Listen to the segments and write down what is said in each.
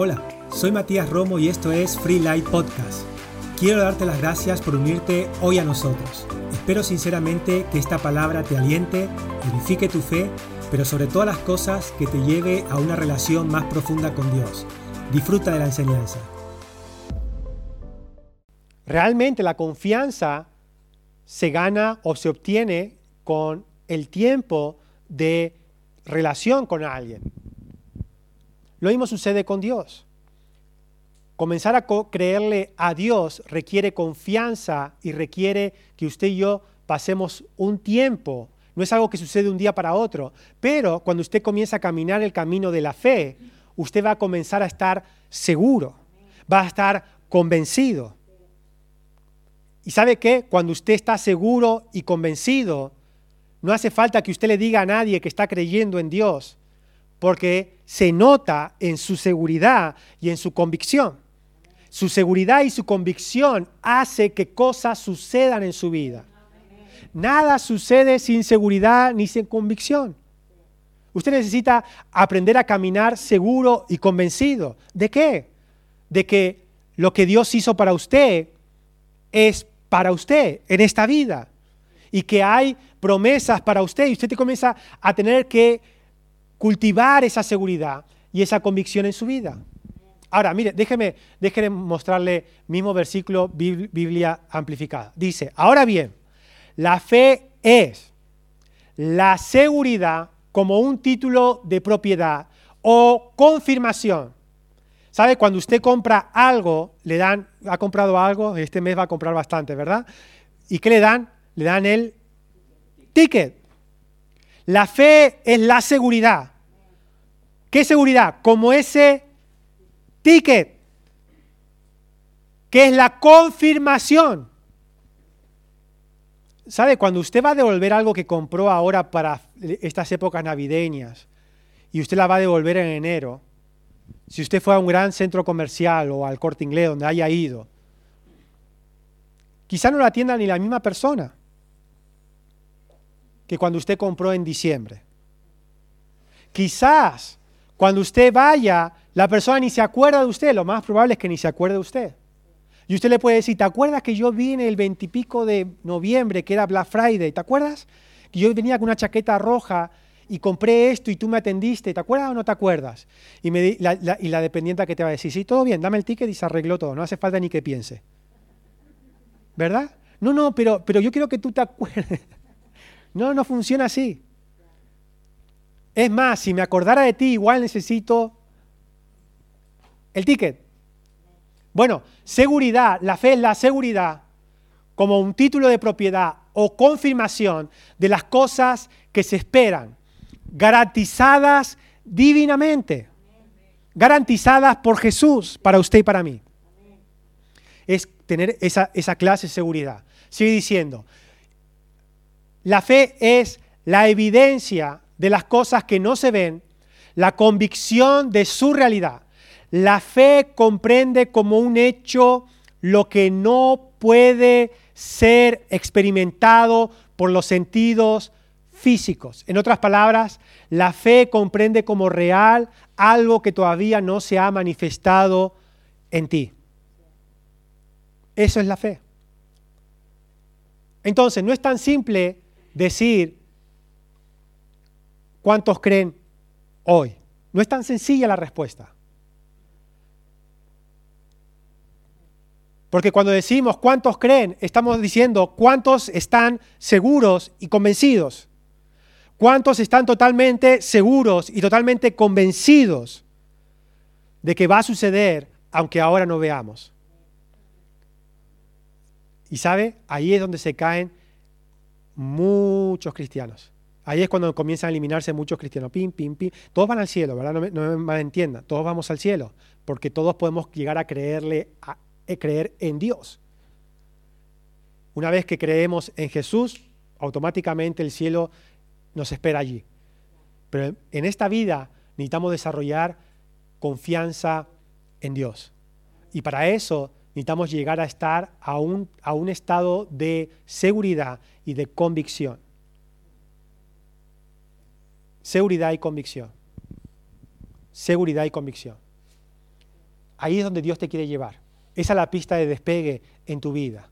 Hola, soy Matías Romo y esto es Free Light Podcast. Quiero darte las gracias por unirte hoy a nosotros. Espero sinceramente que esta palabra te aliente, edifique tu fe, pero sobre todas las cosas que te lleve a una relación más profunda con Dios. Disfruta de la enseñanza. Realmente la confianza se gana o se obtiene con el tiempo de relación con alguien. Lo mismo sucede con Dios. Comenzar a creerle a Dios requiere confianza y requiere que usted y yo pasemos un tiempo. No es algo que sucede un día para otro, pero cuando usted comienza a caminar el camino de la fe, usted va a comenzar a estar seguro, va a estar convencido. ¿Y sabe qué? Cuando usted está seguro y convencido, no hace falta que usted le diga a nadie que está creyendo en Dios porque se nota en su seguridad y en su convicción. Su seguridad y su convicción hace que cosas sucedan en su vida. Nada sucede sin seguridad ni sin convicción. Usted necesita aprender a caminar seguro y convencido. ¿De qué? De que lo que Dios hizo para usted es para usted en esta vida. Y que hay promesas para usted y usted te comienza a tener que cultivar esa seguridad y esa convicción en su vida. Ahora, mire, déjeme, déjeme mostrarle mismo versículo Biblia amplificada. Dice, ahora bien, la fe es la seguridad como un título de propiedad o confirmación. ¿Sabe? Cuando usted compra algo, le dan, ha comprado algo, este mes va a comprar bastante, ¿verdad? ¿Y qué le dan? Le dan el ticket. La fe es la seguridad. ¿Qué seguridad? Como ese ticket, que es la confirmación. ¿Sabe? Cuando usted va a devolver algo que compró ahora para estas épocas navideñas y usted la va a devolver en enero, si usted fue a un gran centro comercial o al corte inglés donde haya ido, quizá no la atienda ni la misma persona que cuando usted compró en diciembre. Quizás cuando usted vaya, la persona ni se acuerda de usted, lo más probable es que ni se acuerde de usted. Y usted le puede decir, ¿te acuerdas que yo vine el veintipico de noviembre, que era Black Friday? ¿Te acuerdas? Que yo venía con una chaqueta roja y compré esto y tú me atendiste, ¿te acuerdas o no te acuerdas? Y, la, la dependiente que te va a decir, sí, todo bien, dame el ticket y se arregló todo, no hace falta ni que piense. ¿Verdad? No, no, pero, pero yo quiero que tú te acuerdes. No, no funciona así. Es más, si me acordara de ti, igual necesito el ticket. Bueno, seguridad, la fe es la seguridad como un título de propiedad o confirmación de las cosas que se esperan, garantizadas divinamente, garantizadas por Jesús para usted y para mí. Es tener esa, esa clase de seguridad. Sigue diciendo, la fe es la evidencia de las cosas que no se ven, la convicción de su realidad. La fe comprende como un hecho lo que no puede ser experimentado por los sentidos físicos. En otras palabras, la fe comprende como real algo que todavía no se ha manifestado en ti. Eso es la fe. Entonces, no es tan simple decir cuántos creen hoy. No es tan sencilla la respuesta. Porque cuando decimos cuántos creen, estamos diciendo cuántos están seguros y convencidos. ¿Cuántos están totalmente seguros y totalmente convencidos de que va a suceder aunque ahora no veamos? Y sabe, ahí es donde se caen muchos cristianos. Ahí es cuando comienzan a eliminarse muchos cristianos. Pim, pim, pim. Todos van al cielo, ¿verdad? No me, no me malentiendan. Todos vamos al cielo, porque todos podemos llegar a creerle, a, a creer en Dios. Una vez que creemos en Jesús, automáticamente el cielo nos espera allí. Pero en esta vida necesitamos desarrollar confianza en Dios. Y para eso necesitamos llegar a estar a un, a un estado de seguridad y de convicción. Seguridad y convicción. Seguridad y convicción. ahí es donde Dios te quiere llevar. Esa es la pista de despegue en tu vida.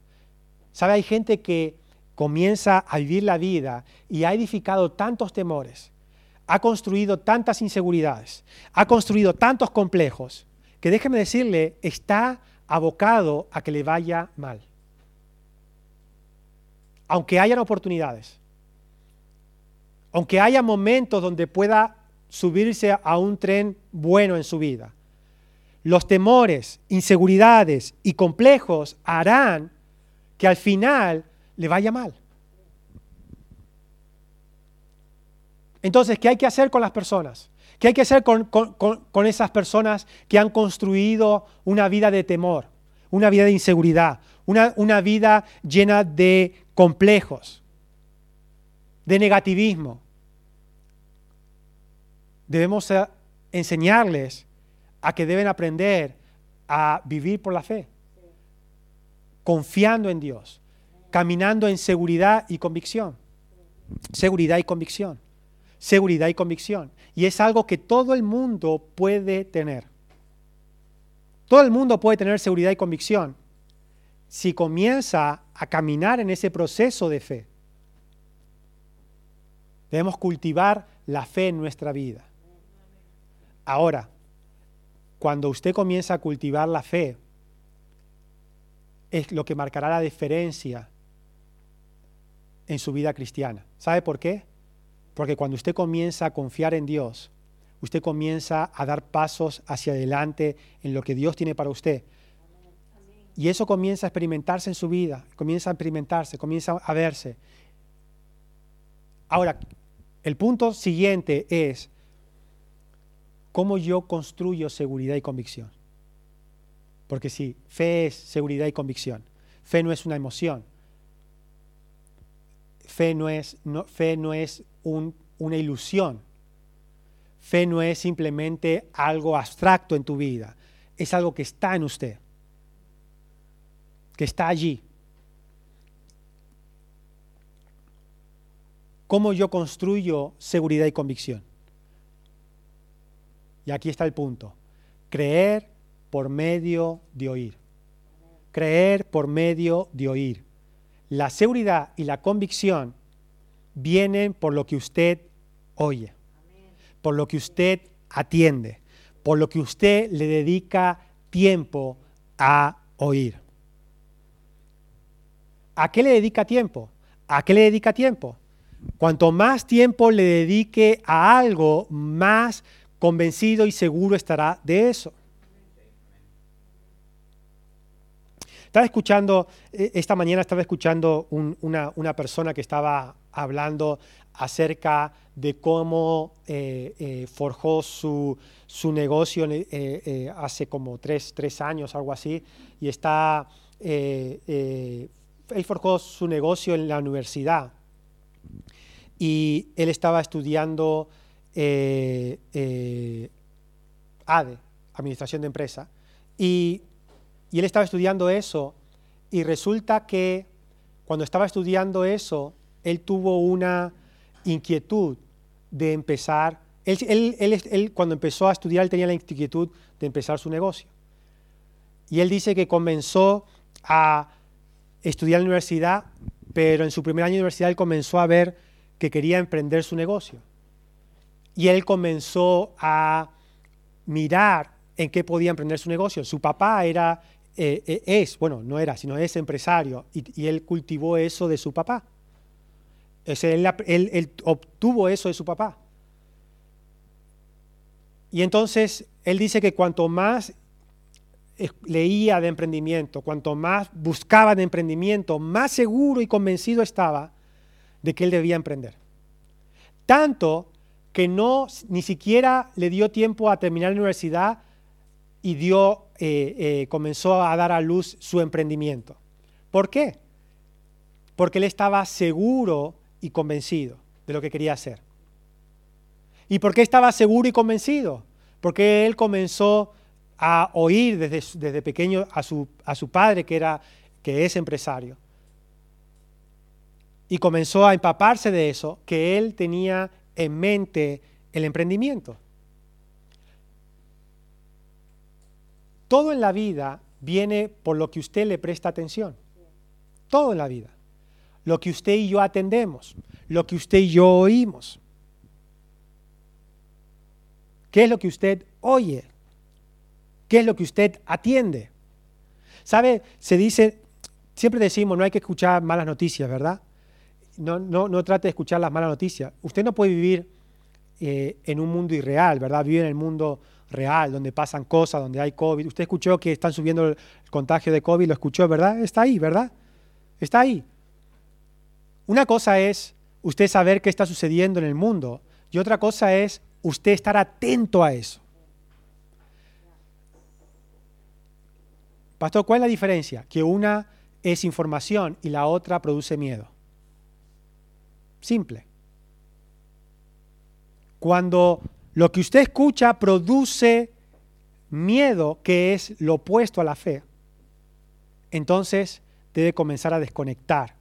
¿Sabe? Hay gente que comienza a vivir la vida y ha edificado tantos temores, ha construido tantas inseguridades, ha construido tantos complejos, que déjeme decirle, está abocado a que le vaya mal. Aunque hayan oportunidades, aunque haya momentos donde pueda subirse a un tren bueno en su vida, los temores, inseguridades y complejos harán que al final le vaya mal. Entonces, ¿qué hay que hacer con las personas? ¿Qué hay que hacer con, esas personas que han construido una vida de temor, una vida de inseguridad, una, vida llena de complejos, de negativismo? Debemos enseñarles a que deben aprender a vivir por la fe, confiando en Dios, caminando en seguridad y convicción. Seguridad y convicción. Seguridad y convicción. Y es algo que todo el mundo puede tener. Todo el mundo puede tener seguridad y convicción si comienza a caminar en ese proceso de fe. Debemos cultivar la fe en nuestra vida. Ahora, cuando usted comienza a cultivar la fe, es lo que marcará la diferencia en su vida cristiana. ¿Sabe por qué? Porque cuando usted comienza a confiar en Dios, usted comienza a dar pasos hacia adelante en lo que Dios tiene para usted. Y eso comienza a experimentarse en su vida, comienza a experimentarse, comienza a verse. Ahora, el punto siguiente es cómo yo construyo seguridad y convicción. Porque si fe es seguridad y convicción, fe no es una emoción, Fe no es, fe no es una ilusión. Fe no es simplemente algo abstracto en tu vida. Es algo que está en usted. Que está allí. ¿Cómo yo construyo seguridad y convicción? Y aquí está el punto. Creer por medio de oír. Creer por medio de oír. La seguridad y la convicción vienen por lo que usted oye, por lo que usted atiende, por lo que usted le dedica tiempo a oír. ¿A qué le dedica tiempo? ¿A qué le dedica tiempo? Cuanto más tiempo le dedique a algo, más convencido y seguro estará de eso. Estaba escuchando, eh, esta mañana estaba escuchando una, persona que estaba hablando acerca de cómo eh, eh, forjó su, negocio hace como tres, años, algo así, y está, él forjó su negocio en la universidad. Y él estaba estudiando ADE, Administración de Empresa, y y él estaba estudiando eso y resulta que cuando estaba estudiando eso, él tuvo una inquietud de empezar, él, cuando empezó a estudiar, él tenía la inquietud de empezar su negocio. Y él dice que comenzó a estudiar en la universidad, pero en su primer año de universidad él comenzó a ver que quería emprender su negocio. Y él comenzó a mirar en qué podía emprender su negocio. Su papá era eh, eh, es, bueno, no era, sino es empresario, y, él cultivó eso de su papá. Él, obtuvo eso de su papá. Y entonces él dice que cuanto más leía de emprendimiento, cuanto más buscaba de emprendimiento, más seguro y convencido estaba de que él debía emprender. Tanto que no ni siquiera le dio tiempo a terminar la universidad y dio, eh, eh, comenzó a dar a luz su emprendimiento. ¿Por qué? Porque él estaba seguro y convencido de lo que quería hacer. ¿Y por qué estaba seguro y convencido? Porque él comenzó a oír desde, desde pequeño a su, a su padre, que, era, que es empresario. Y comenzó a empaparse de eso, que él tenía en mente el emprendimiento. Todo en la vida viene por lo que usted le presta atención. Todo en la vida. Lo que usted y yo atendemos, lo que usted y yo oímos. ¿Qué es lo que usted oye? ¿Qué es lo que usted atiende? ¿Sabe? Se dice, siempre decimos, no hay que escuchar malas noticias, ¿verdad? No, no, no trate de escuchar las malas noticias. Usted no puede vivir eh, en un mundo irreal, ¿verdad? Vive en el mundo real, donde pasan cosas, donde hay COVID. Usted escuchó que están subiendo el contagio de COVID, lo escuchó, ¿verdad? Está ahí, ¿verdad? Está ahí. Una cosa es usted saber qué está sucediendo en el mundo y otra cosa es usted estar atento a eso. Pastor, ¿cuál es la diferencia? Que una es información y la otra produce miedo. Simple. Cuando lo que usted escucha produce miedo, que es lo opuesto a la fe, entonces debe comenzar a desconectar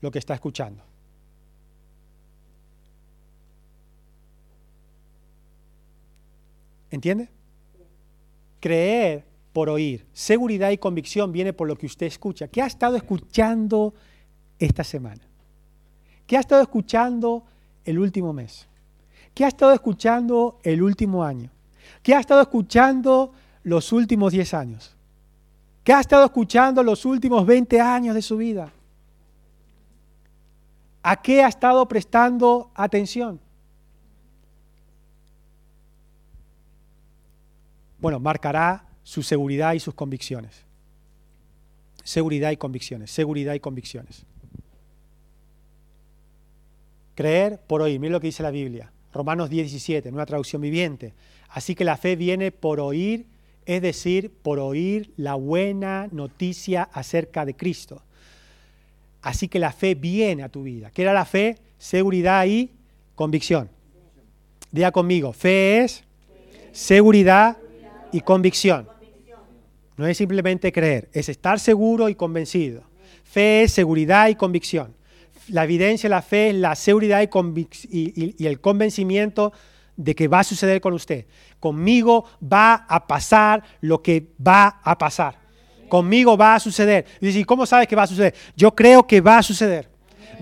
lo que está escuchando. ¿Entiende? Creer por oír. Seguridad y convicción viene por lo que usted escucha. ¿Qué ha estado escuchando esta semana? ¿Qué ha estado escuchando el último mes? ¿Qué ha estado escuchando el último año? ¿Qué ha estado escuchando los últimos 10 años? ¿Qué ha estado escuchando los últimos 20 años de su vida? ¿A qué ha estado prestando atención? Bueno, marcará su seguridad y sus convicciones. Seguridad y convicciones, seguridad y convicciones. Creer por oír, mira lo que dice la Biblia. Romanos 10, 17, nueva traducción viviente. Así que la fe viene por oír, es decir, por oír la buena noticia acerca de Cristo. Así que la fe viene a tu vida. ¿Qué era la fe? Seguridad y convicción. Diga conmigo, fe es seguridad y convicción. No es simplemente creer, es estar seguro y convencido. Fe es seguridad y convicción. La evidencia de la fe es la seguridad y, y, el convencimiento de que va a suceder con usted. Conmigo va a pasar lo que va a pasar. Conmigo va a suceder. Y ¿cómo sabes que va a suceder? Yo creo que va a suceder.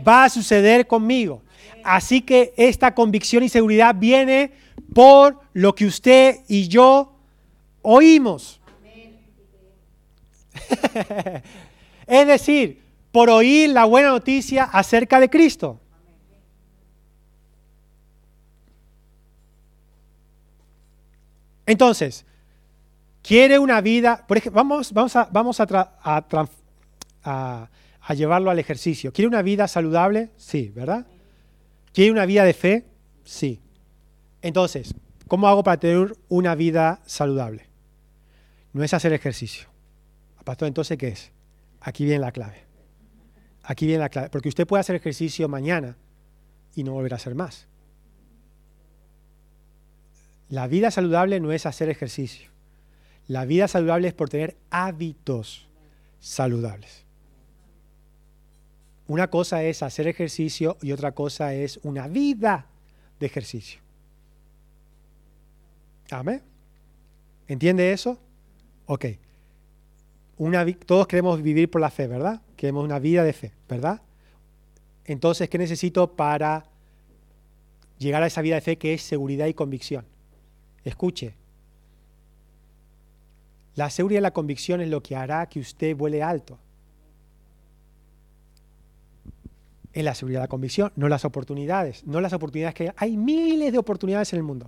Va a suceder conmigo. Así que esta convicción y seguridad viene por lo que usted y yo oímos. es decir, por oír la buena noticia acerca de Cristo. Entonces, quiere una vida, por ejemplo, vamos, a, a, llevarlo al ejercicio. ¿Quiere una vida saludable? Sí, ¿verdad? ¿Quiere una vida de fe? Sí. Entonces, ¿cómo hago para tener una vida saludable? No es hacer ejercicio. Pastor, entonces, ¿qué es? Aquí viene la clave. Aquí viene la clave. Porque usted puede hacer ejercicio mañana y no volver a hacer más. La vida saludable no es hacer ejercicio. La vida saludable es por tener hábitos saludables. Una cosa es hacer ejercicio y otra cosa es una vida de ejercicio. ¿Amén? ¿Entiende eso? Ok todos queremos vivir por la fe, ¿verdad? Queremos una vida de fe, ¿verdad? Entonces, ¿qué necesito para llegar a esa vida de fe que es seguridad y convicción? Escuche. La seguridad y la convicción es lo que hará que usted vuele alto. Es la seguridad y la convicción, no las oportunidades, no las oportunidades que hay. Hay miles de oportunidades en el mundo.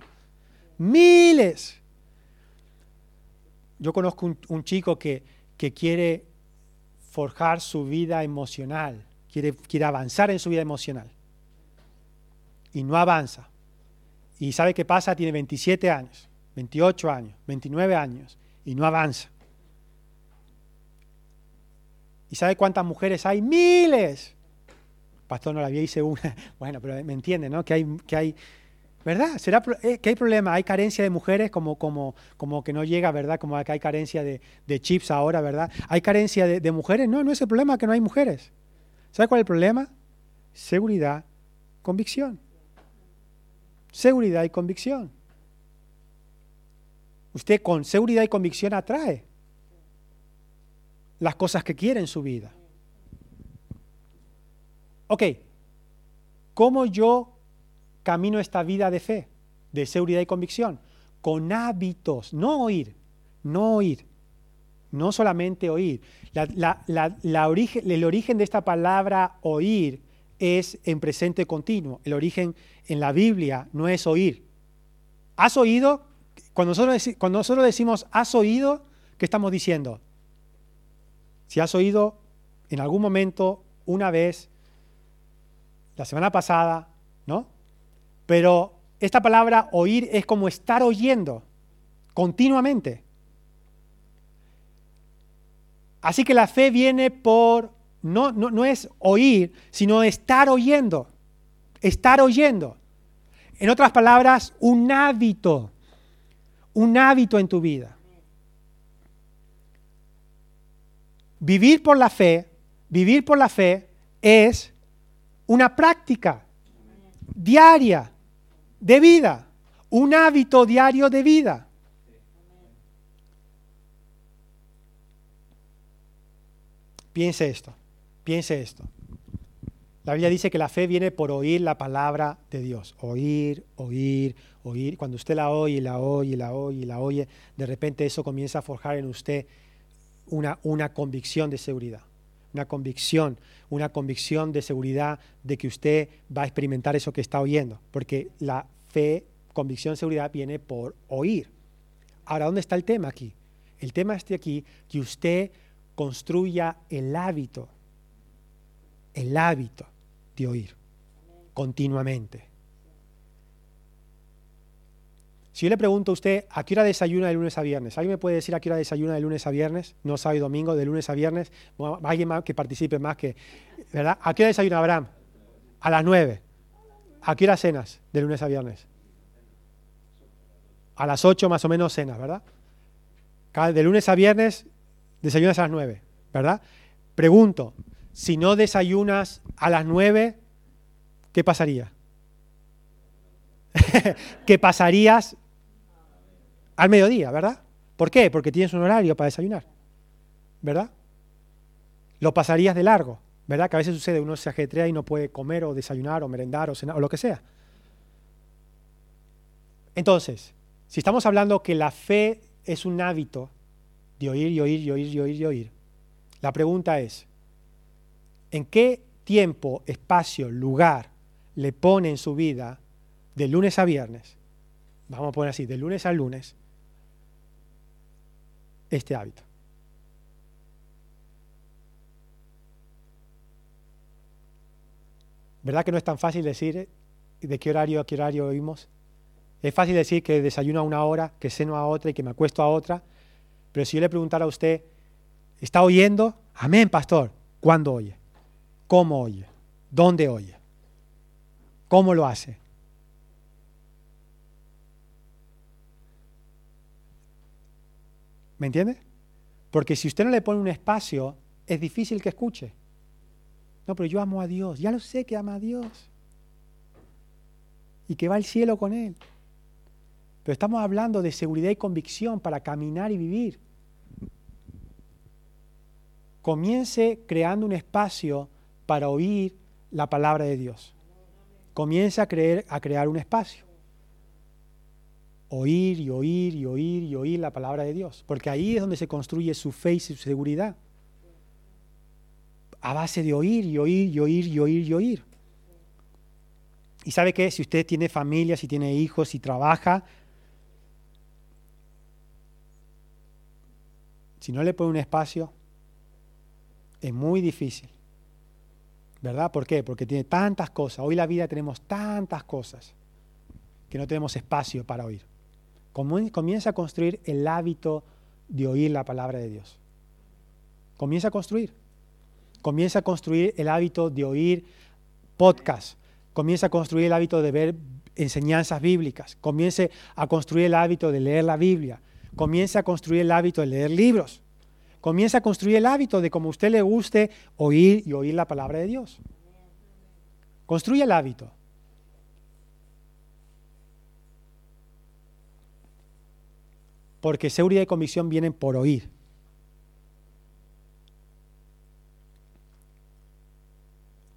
Miles. Yo conozco un chico que que quiere forjar su vida emocional, quiere, quiere avanzar en su vida emocional. Y no avanza. Y sabe qué pasa, tiene 27 años, 28 años, 29 años, y no avanza. ¿Y sabe cuántas mujeres hay? Miles. Pastor no la había hice una. Bueno, pero me entiende, ¿no? Que hay, que hay ¿Verdad? ¿Será eh, que hay problema? ¿Hay carencia de mujeres como, como, como que no llega, ¿verdad? Como que hay carencia de, chips ahora, ¿verdad? ¿Hay carencia de, mujeres? No, no es el problema que no hay mujeres. ¿Sabe cuál es el problema? Seguridad, convicción. Seguridad y convicción. Usted con seguridad y convicción atrae las cosas que quiere en su vida. Ok, ¿cómo yo camino esta vida de fe, de seguridad y convicción? Con hábitos, no oír, no oír, no solamente oír. el origen de esta palabra oír es en presente continuo. El origen en la Biblia no es oír. ¿Has oído? Cuando nosotros, cuando nosotros decimos has oído, ¿qué estamos diciendo? Si has oído en algún momento, una vez, la semana pasada, ¿no? Pero esta palabra oír es como estar oyendo continuamente. Así que la fe viene por, no, no, no es oír, sino estar oyendo, estar oyendo. En otras palabras, un hábito, un hábito en tu vida. Vivir por la fe, vivir por la fe es una práctica diaria de vida, un hábito diario de vida. Piense esto, piense esto. La Biblia dice que la fe viene por oír la palabra de Dios. Oír, oír, oír. Cuando usted la oye, la oye, la oye, la oye, de repente eso comienza a forjar en usted una, una convicción de seguridad, una convicción, una convicción de seguridad de que usted va a experimentar eso que está oyendo, porque la fe, convicción, seguridad viene por oír. Ahora, ¿dónde está el tema aquí? El tema está aquí que usted construya el hábito, el hábito oír continuamente. Si yo le pregunto a usted a qué hora desayuna de lunes a viernes, ¿alguien me puede decir a qué hora desayuna de lunes a viernes? No sábado y domingo, de lunes a viernes. Alguien más que participe más que. ¿Verdad? ¿A qué hora desayuna Abraham? A las nueve. ¿A qué hora cenas de lunes a viernes? A las ocho más o menos cenas, ¿verdad? De lunes a viernes desayunas a las nueve, ¿verdad? Pregunto, si no desayunas a las nueve, ¿qué pasaría? ¿Qué pasarías al mediodía, ¿verdad? ¿Por qué? Porque tienes un horario para desayunar, ¿verdad? Lo pasarías de largo, ¿verdad? Que a veces sucede, uno se ajetrea y no puede comer o desayunar o merendar o cenar o lo que sea. Entonces, si estamos hablando que la fe es un hábito de oír y oír y oír y oír y oír, la pregunta es, ¿en qué tiempo, espacio, lugar le pone en su vida de lunes a viernes? Vamos a poner así, de lunes a lunes, este hábito. ¿Verdad que no es tan fácil decir de qué horario a qué horario oímos? Es fácil decir que desayuno a una hora, que ceno a otra y que me acuesto a otra, pero si yo le preguntara a usted, ¿está oyendo? Amén, pastor. ¿Cuándo oye? ¿Cómo oye? ¿Dónde oye? ¿Cómo lo hace? ¿Me entiende? Porque si usted no le pone un espacio, es difícil que escuche. No, pero yo amo a Dios. Ya lo sé que ama a Dios. Y que va al cielo con Él. Pero estamos hablando de seguridad y convicción para caminar y vivir. Comience creando un espacio para oír la palabra de Dios. Comience a, creer, a crear un espacio oír y oír y oír y oír la palabra de Dios, porque ahí es donde se construye su fe y su seguridad. A base de oír y oír y oír y oír y oír. Y sabe que si usted tiene familia, si tiene hijos, si trabaja, si no le pone un espacio, es muy difícil. ¿Verdad? ¿Por qué? Porque tiene tantas cosas. Hoy la vida tenemos tantas cosas que no tenemos espacio para oír comienza a construir el hábito de oír la palabra de Dios. Comienza a construir. Comienza a construir el hábito de oír podcast. Comienza a construir el hábito de ver enseñanzas bíblicas. Comienza a construir el hábito de leer la Biblia. Comienza a construir el hábito de leer libros. Comienza a construir el hábito de como a usted le guste oír y oír la palabra de Dios. Construye el hábito. Porque seguridad y convicción vienen por oír.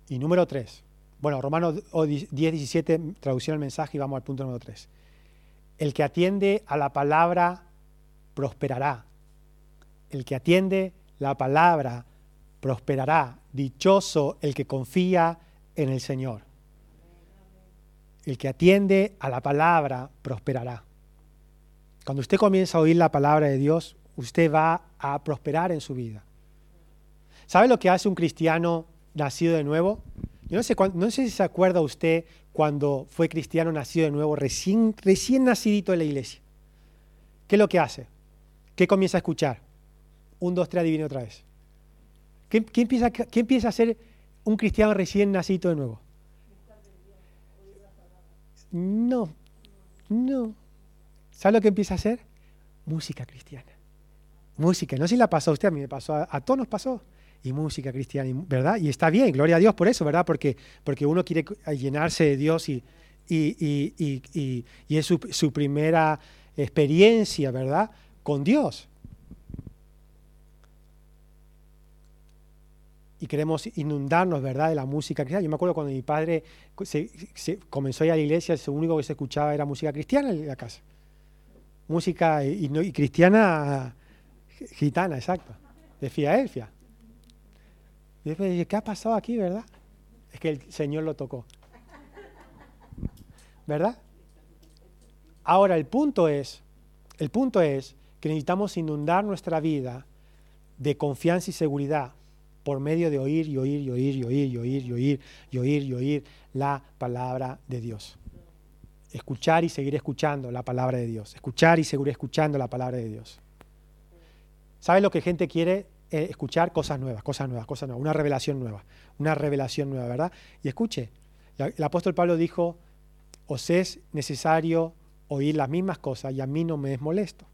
Y número tres. Bueno, Romanos 10, 17, traducción al mensaje y vamos al punto número tres. El que atiende a la palabra prosperará. El que atiende la palabra prosperará. Dichoso el que confía en el Señor. El que atiende a la palabra prosperará. Cuando usted comienza a oír la palabra de Dios, usted va a prosperar en su vida. ¿Sabe lo que hace un cristiano nacido de nuevo? No sé, no sé si se acuerda usted cuando fue cristiano nacido de nuevo, recién, recién nacidito de la iglesia. ¿Qué es lo que hace? ¿Qué comienza a escuchar? Un, dos, tres, adivine otra vez. ¿Qué, empieza, ¿Qué empieza a ser un cristiano recién nacido de nuevo? No, no. ¿Sabe lo que empieza a hacer? Música cristiana. Música. No sé si la pasó a usted, a mí me pasó, a, todos nos pasó. Y música cristiana, ¿verdad? Y está bien, gloria a Dios por eso, ¿verdad? Porque, porque uno quiere llenarse de Dios y, y, es su, su primera experiencia, ¿verdad? Con Dios. Y queremos inundarnos, ¿verdad?, de la música cristiana. Yo me acuerdo cuando mi padre se, comenzó a ir a la iglesia, lo único que se escuchaba era música cristiana en la casa. Música y, y cristiana gitana, exacto, de Filadelfia. Y después dije, ¿qué ha pasado aquí, verdad? Es que el Señor lo tocó. ¿Verdad? Ahora, el punto es, el punto es que necesitamos inundar nuestra vida de confianza y seguridad por medio de oír y oír y oír y oír y oír y oír y oír y oír la palabra de Dios. Escuchar y seguir escuchando la palabra de Dios. Escuchar y seguir escuchando la palabra de Dios. ¿Sabe lo que gente quiere? Eh, escuchar cosas nuevas, cosas nuevas, cosas nuevas, una revelación nueva, una revelación nueva, ¿verdad? Y escuche, el apóstol Pablo dijo, os es necesario oír las mismas cosas y a mí no me es molesto,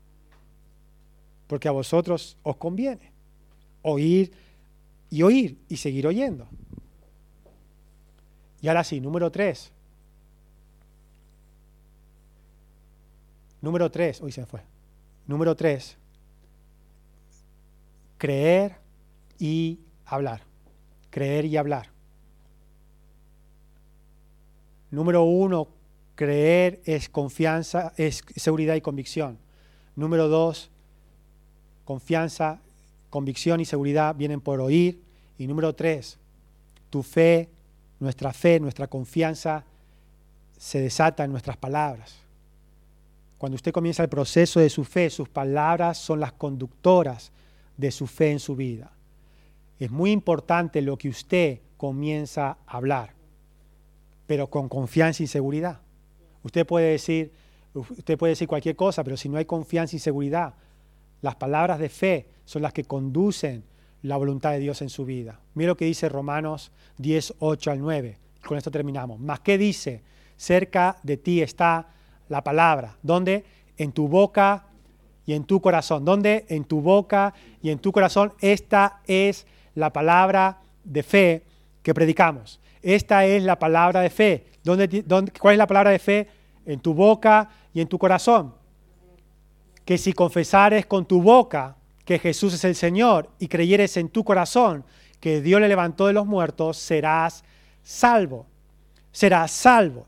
porque a vosotros os conviene oír y oír y seguir oyendo. Y ahora sí, número tres. Número tres, hoy se fue. Número tres, creer y hablar. Creer y hablar. Número uno, creer es confianza, es seguridad y convicción. Número dos, confianza convicción y seguridad vienen por oír. Y número tres, tu fe, nuestra fe, nuestra confianza se desata en nuestras palabras. Cuando usted comienza el proceso de su fe, sus palabras son las conductoras de su fe en su vida. Es muy importante lo que usted comienza a hablar, pero con confianza y seguridad. Usted puede decir, usted puede decir cualquier cosa, pero si no hay confianza y seguridad, las palabras de fe son las que conducen la voluntad de Dios en su vida. Mira lo que dice Romanos 10, 8 al 9. Con esto terminamos. Mas, ¿qué dice? Cerca de ti está la palabra. ¿Dónde? En tu boca y en tu corazón. ¿Dónde? En tu boca y en tu corazón. Esta es la palabra de fe que predicamos. Esta es la palabra de fe. ¿Dónde, dónde, cuál es la palabra de fe? En tu boca y en tu corazón que si confesares con tu boca que Jesús es el Señor y creyeres en tu corazón que Dios le levantó de los muertos, serás salvo. Serás salvo.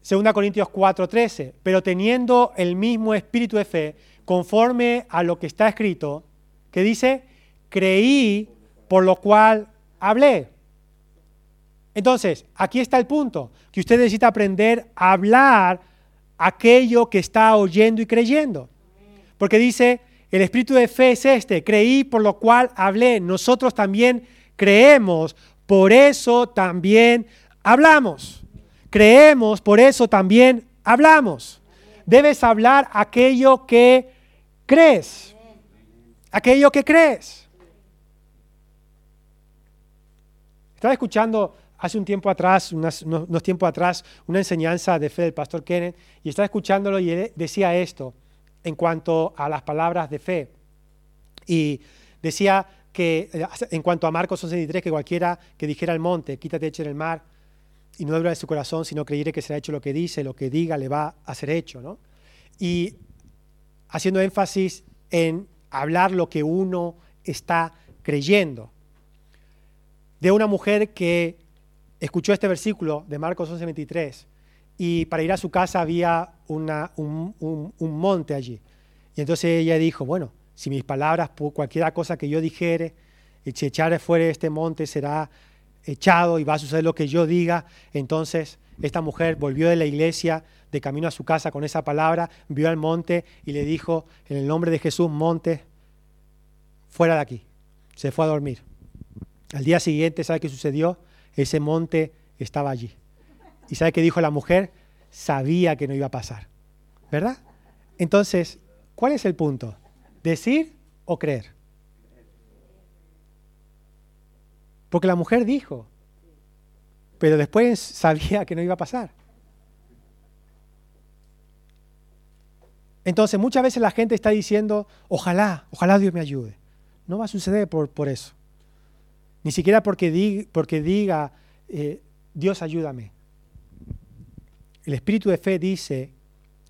Segunda Corintios 4:13, pero teniendo el mismo espíritu de fe, conforme a lo que está escrito, que dice, creí por lo cual hablé. Entonces, aquí está el punto, que usted necesita aprender a hablar aquello que está oyendo y creyendo. Porque dice, el espíritu de fe es este, creí por lo cual hablé, nosotros también creemos, por eso también hablamos. Creemos, por eso también hablamos. Debes hablar aquello que crees. Aquello que crees. Estaba escuchando hace un tiempo atrás, unos, unos tiempos atrás, una enseñanza de fe del pastor Kenneth y estaba escuchándolo y él decía esto en cuanto a las palabras de fe. Y decía que eh, en cuanto a Marcos 11.23, que cualquiera que dijera al monte, quítate eche en el mar, y no habla de su corazón, sino creyere que será hecho lo que dice, lo que diga le va a ser hecho. ¿no? Y haciendo énfasis en hablar lo que uno está creyendo. de una mujer que escuchó este versículo de Marcos 11:23 y para ir a su casa había un, monte allí. Y entonces ella dijo, bueno, si mis palabras, cualquier cosa que yo dijere, si echare fuera este monte será echado y va a suceder lo que yo diga. Entonces esta mujer volvió de la iglesia de camino a su casa con esa palabra, vio al monte y le dijo, en el nombre de Jesús, monte, fuera de aquí. Se fue a dormir. Al día siguiente, ¿sabe qué sucedió? Ese monte estaba allí. ¿Y sabe qué dijo la mujer? Sabía que no iba a pasar. ¿Verdad? Entonces, ¿cuál es el punto? ¿Decir o creer? Porque la mujer dijo, pero después sabía que no iba a pasar. Entonces, muchas veces la gente está diciendo, ojalá, ojalá Dios me ayude. No va a suceder por, por eso. Ni siquiera porque diga, porque diga eh, Dios ayúdame. El espíritu de fe dice,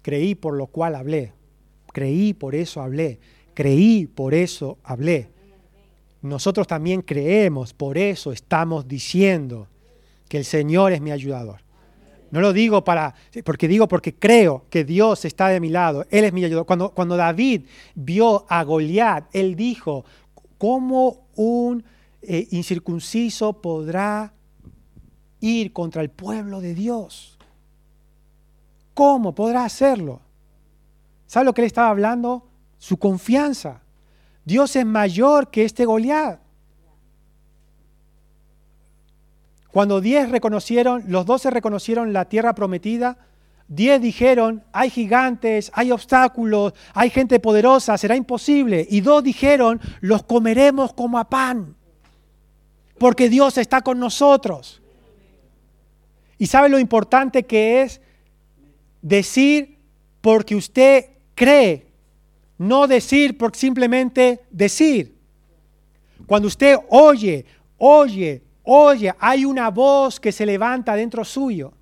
creí por lo cual hablé. Creí, por eso hablé. Creí, por eso hablé. Nosotros también creemos, por eso estamos diciendo que el Señor es mi ayudador. No lo digo para, porque digo porque creo que Dios está de mi lado, Él es mi ayudador. Cuando, cuando David vio a Goliat, él dijo, ¿cómo un eh, incircunciso podrá ir contra el pueblo de Dios? ¿Cómo podrá hacerlo? ¿Sabe lo que él estaba hablando? Su confianza. Dios es mayor que este Goliat. Cuando diez reconocieron, los doce reconocieron la tierra prometida, diez dijeron, hay gigantes, hay obstáculos, hay gente poderosa, será imposible. Y dos dijeron, los comeremos como a pan, porque Dios está con nosotros. ¿Y sabe lo importante que es decir porque usted cree, no decir por simplemente decir? Cuando usted oye, oye, Oye, hay una voz que se levanta dentro suyo.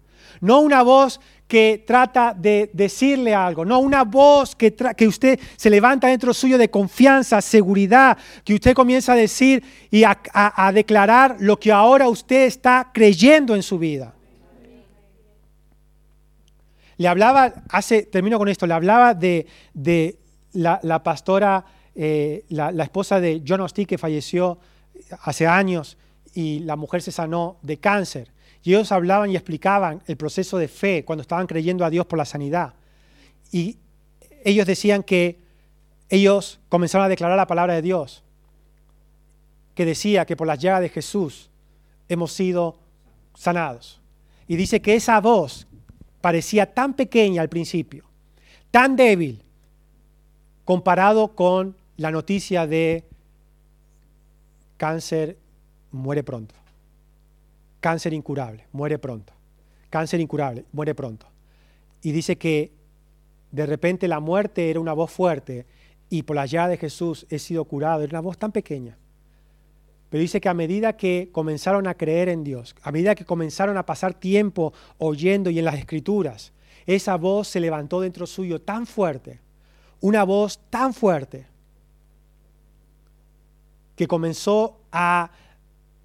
No una voz que trata de decirle algo, no una voz que, que usted se levanta dentro suyo de confianza, seguridad, que usted comienza a decir y a, declarar lo que ahora usted está creyendo en su vida. Le hablaba, hace, termino con esto, le hablaba de, la, pastora, eh, la, la, esposa de John Osteen que falleció hace años y la mujer se sanó de cáncer. Ellos hablaban y explicaban el proceso de fe cuando estaban creyendo a Dios por la sanidad. Y ellos decían que ellos comenzaron a declarar la palabra de Dios, que decía que por las llagas de Jesús hemos sido sanados. Y dice que esa voz parecía tan pequeña al principio, tan débil, comparado con la noticia de cáncer muere pronto. Cáncer incurable, muere pronto. Cáncer incurable, muere pronto. Y dice que de repente la muerte era una voz fuerte y por la llave de Jesús he sido curado. Era una voz tan pequeña. Pero dice que a medida que comenzaron a creer en Dios, a medida que comenzaron a pasar tiempo oyendo y en las escrituras, esa voz se levantó dentro suyo tan fuerte, una voz tan fuerte, que comenzó a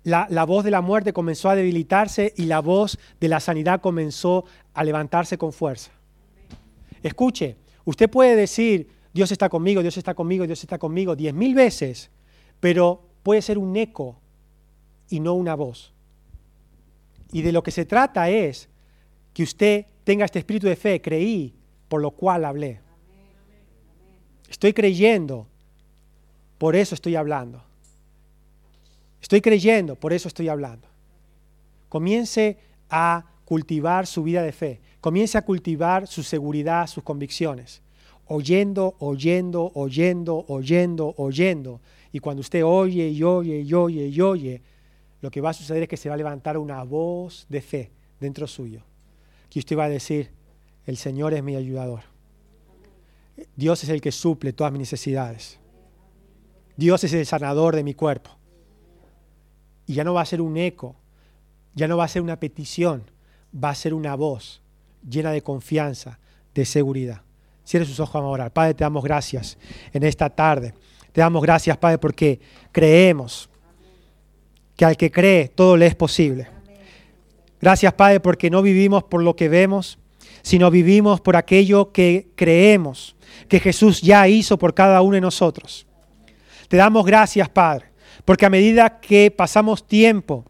la, voz de la muerte comenzó a debilitarse y la voz de la sanidad comenzó a levantarse con fuerza. Escuche, usted puede decir, Dios está conmigo, Dios está conmigo, Dios está conmigo, diez mil veces, pero puede ser un eco y no una voz. Y de lo que se trata es que usted tenga este espíritu de fe, creí, por lo cual hablé. Estoy creyendo, por eso estoy hablando. Estoy creyendo, por eso estoy hablando. Comience a cultivar su vida de fe. Comience a cultivar su seguridad, sus convicciones. Oyendo, oyendo, oyendo, oyendo, oyendo. Y cuando usted oye y oye y oye y oye, lo que va a suceder es que se va a levantar una voz de fe dentro suyo. Que usted va a decir, el Señor es mi ayudador. Dios es el que suple todas mis necesidades. Dios es el sanador de mi cuerpo. Y ya no va a ser un eco, ya no va a ser una petición, va a ser una voz llena de confianza, de seguridad. Cierre sus ojos, a orar. Padre, te damos gracias en esta tarde. Te damos gracias, Padre, porque creemos. que al que cree todo le es posible. Gracias, Padre, porque no vivimos por lo que vemos, sino vivimos por aquello que creemos que Jesús ya hizo por cada uno de nosotros. Te damos gracias, Padre, porque a medida que pasamos tiempo